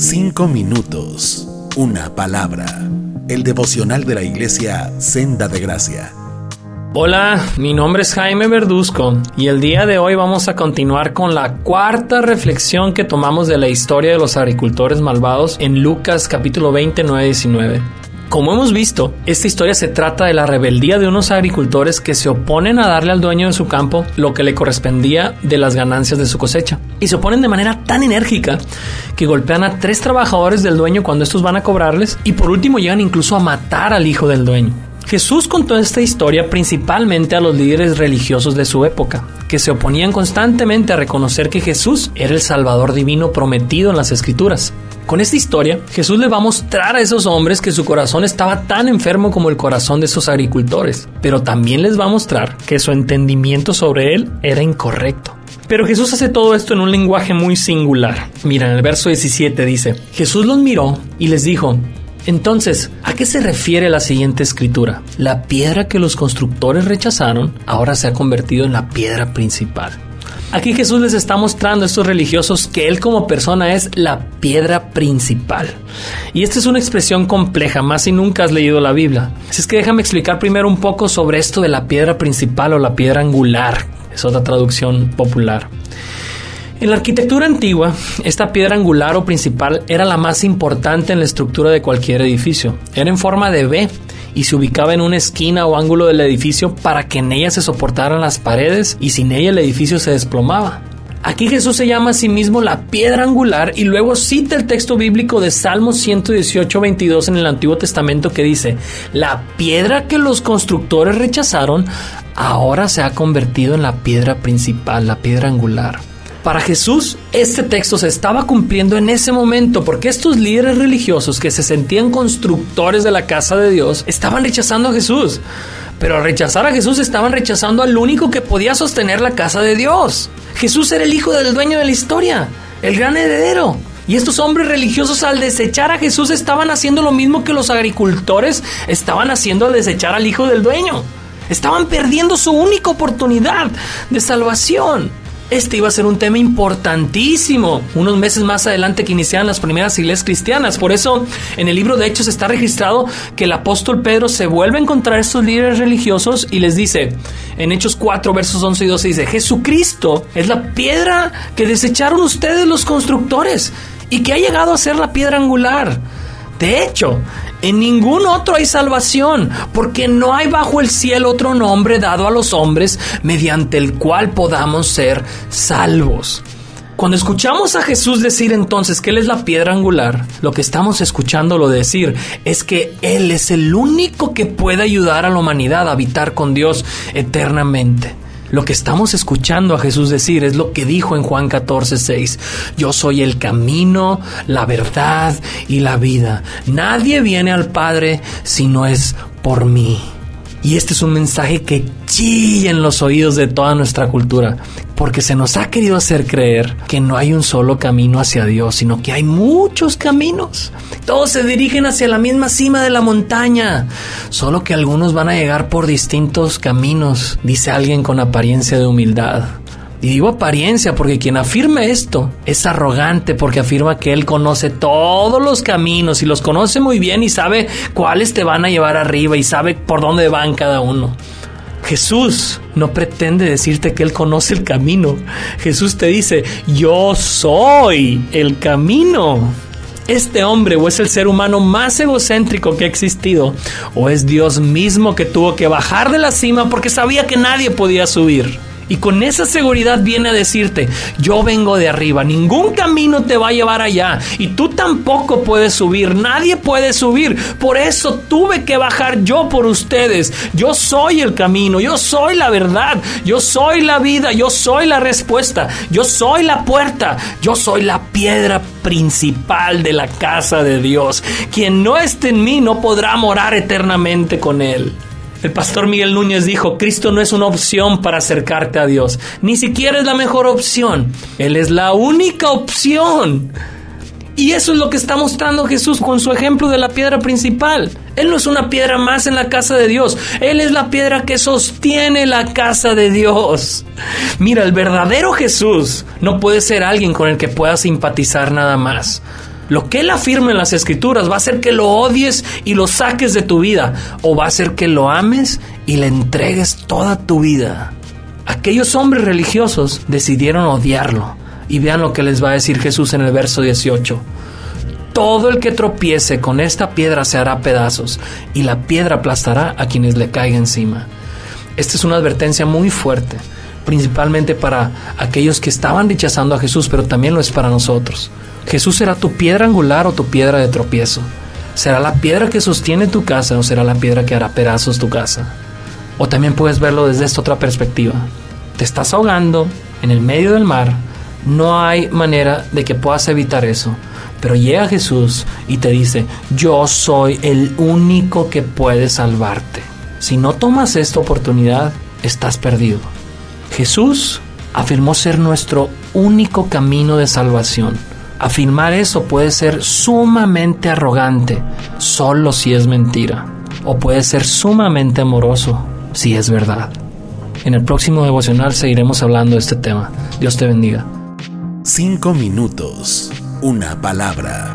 Cinco minutos. Una palabra. El devocional de la iglesia Senda de Gracia. Hola, mi nombre es Jaime Verduzco y el día de hoy vamos a continuar con la cuarta reflexión que tomamos de la historia de los agricultores malvados en Lucas capítulo 29 19. Como hemos visto, esta historia se trata de la rebeldía de unos agricultores que se oponen a darle al dueño de su campo lo que le correspondía de las ganancias de su cosecha. Y se oponen de manera tan enérgica que golpean a tres trabajadores del dueño cuando estos van a cobrarles y por último llegan incluso a matar al hijo del dueño. Jesús contó esta historia principalmente a los líderes religiosos de su época, que se oponían constantemente a reconocer que Jesús era el Salvador divino prometido en las Escrituras. Con esta historia, Jesús le va a mostrar a esos hombres que su corazón estaba tan enfermo como el corazón de esos agricultores, pero también les va a mostrar que su entendimiento sobre él era incorrecto. Pero Jesús hace todo esto en un lenguaje muy singular. Mira, en el verso 17 dice, Jesús los miró y les dijo, entonces, ¿a qué se refiere la siguiente escritura? La piedra que los constructores rechazaron ahora se ha convertido en la piedra principal. Aquí Jesús les está mostrando a estos religiosos que Él como persona es la piedra principal. Y esta es una expresión compleja, más si nunca has leído la Biblia. Así es que déjame explicar primero un poco sobre esto de la piedra principal o la piedra angular. Es otra traducción popular. En la arquitectura antigua, esta piedra angular o principal era la más importante en la estructura de cualquier edificio. Era en forma de V y se ubicaba en una esquina o ángulo del edificio para que en ella se soportaran las paredes y sin ella el edificio se desplomaba. Aquí Jesús se llama a sí mismo la piedra angular y luego cita el texto bíblico de Salmos 118, 22 en el Antiguo Testamento que dice, la piedra que los constructores rechazaron ahora se ha convertido en la piedra principal, la piedra angular. Para Jesús, este texto se estaba cumpliendo en ese momento porque estos líderes religiosos que se sentían constructores de la casa de Dios estaban rechazando a Jesús. Pero al rechazar a Jesús estaban rechazando al único que podía sostener la casa de Dios. Jesús era el hijo del dueño de la historia, el gran heredero. Y estos hombres religiosos al desechar a Jesús estaban haciendo lo mismo que los agricultores estaban haciendo al desechar al hijo del dueño. Estaban perdiendo su única oportunidad de salvación. Este iba a ser un tema importantísimo unos meses más adelante que iniciaban las primeras iglesias cristianas. Por eso en el libro de Hechos está registrado que el apóstol Pedro se vuelve a encontrar a estos líderes religiosos y les dice, en Hechos 4 versos 11 y 12 dice, Jesucristo es la piedra que desecharon ustedes los constructores y que ha llegado a ser la piedra angular. De hecho, en ningún otro hay salvación, porque no hay bajo el cielo otro nombre dado a los hombres mediante el cual podamos ser salvos. Cuando escuchamos a Jesús decir entonces que Él es la piedra angular, lo que estamos escuchándolo decir es que Él es el único que puede ayudar a la humanidad a habitar con Dios eternamente. Lo que estamos escuchando a Jesús decir es lo que dijo en Juan 14, 6. Yo soy el camino, la verdad y la vida. Nadie viene al Padre si no es por mí. Y este es un mensaje que chilla en los oídos de toda nuestra cultura, porque se nos ha querido hacer creer que no hay un solo camino hacia Dios, sino que hay muchos caminos. Todos se dirigen hacia la misma cima de la montaña, solo que algunos van a llegar por distintos caminos, dice alguien con apariencia de humildad. Y digo apariencia porque quien afirma esto es arrogante porque afirma que él conoce todos los caminos y los conoce muy bien y sabe cuáles te van a llevar arriba y sabe por dónde van cada uno. Jesús no pretende decirte que Él conoce el camino. Jesús te dice, yo soy el camino. Este hombre o es el ser humano más egocéntrico que ha existido o es Dios mismo que tuvo que bajar de la cima porque sabía que nadie podía subir. Y con esa seguridad viene a decirte, yo vengo de arriba, ningún camino te va a llevar allá y tú tampoco puedes subir, nadie puede subir. Por eso tuve que bajar yo por ustedes. Yo soy el camino, yo soy la verdad, yo soy la vida, yo soy la respuesta, yo soy la puerta, yo soy la piedra principal de la casa de Dios. Quien no esté en mí no podrá morar eternamente con él. El pastor Miguel Núñez dijo, Cristo no es una opción para acercarte a Dios, ni siquiera es la mejor opción, Él es la única opción. Y eso es lo que está mostrando Jesús con su ejemplo de la piedra principal. Él no es una piedra más en la casa de Dios. Él es la piedra que sostiene la casa de Dios. Mira, el verdadero Jesús no puede ser alguien con el que puedas simpatizar nada más. Lo que Él afirma en las escrituras va a hacer que lo odies y lo saques de tu vida o va a hacer que lo ames y le entregues toda tu vida. Aquellos hombres religiosos decidieron odiarlo y vean lo que les va a decir Jesús en el verso 18. Todo el que tropiece con esta piedra se hará pedazos y la piedra aplastará a quienes le caiga encima. Esta es una advertencia muy fuerte, principalmente para aquellos que estaban rechazando a Jesús, pero también lo es para nosotros. Jesús será tu piedra angular o tu piedra de tropiezo. ¿Será la piedra que sostiene tu casa o será la piedra que hará pedazos tu casa? O también puedes verlo desde esta otra perspectiva. Te estás ahogando en el medio del mar. No hay manera de que puedas evitar eso. Pero llega Jesús y te dice, yo soy el único que puede salvarte. Si no tomas esta oportunidad, estás perdido. Jesús afirmó ser nuestro único camino de salvación. Afirmar eso puede ser sumamente arrogante, solo si es mentira, o puede ser sumamente amoroso, si es verdad. En el próximo devocional seguiremos hablando de este tema. Dios te bendiga. Cinco minutos, una palabra.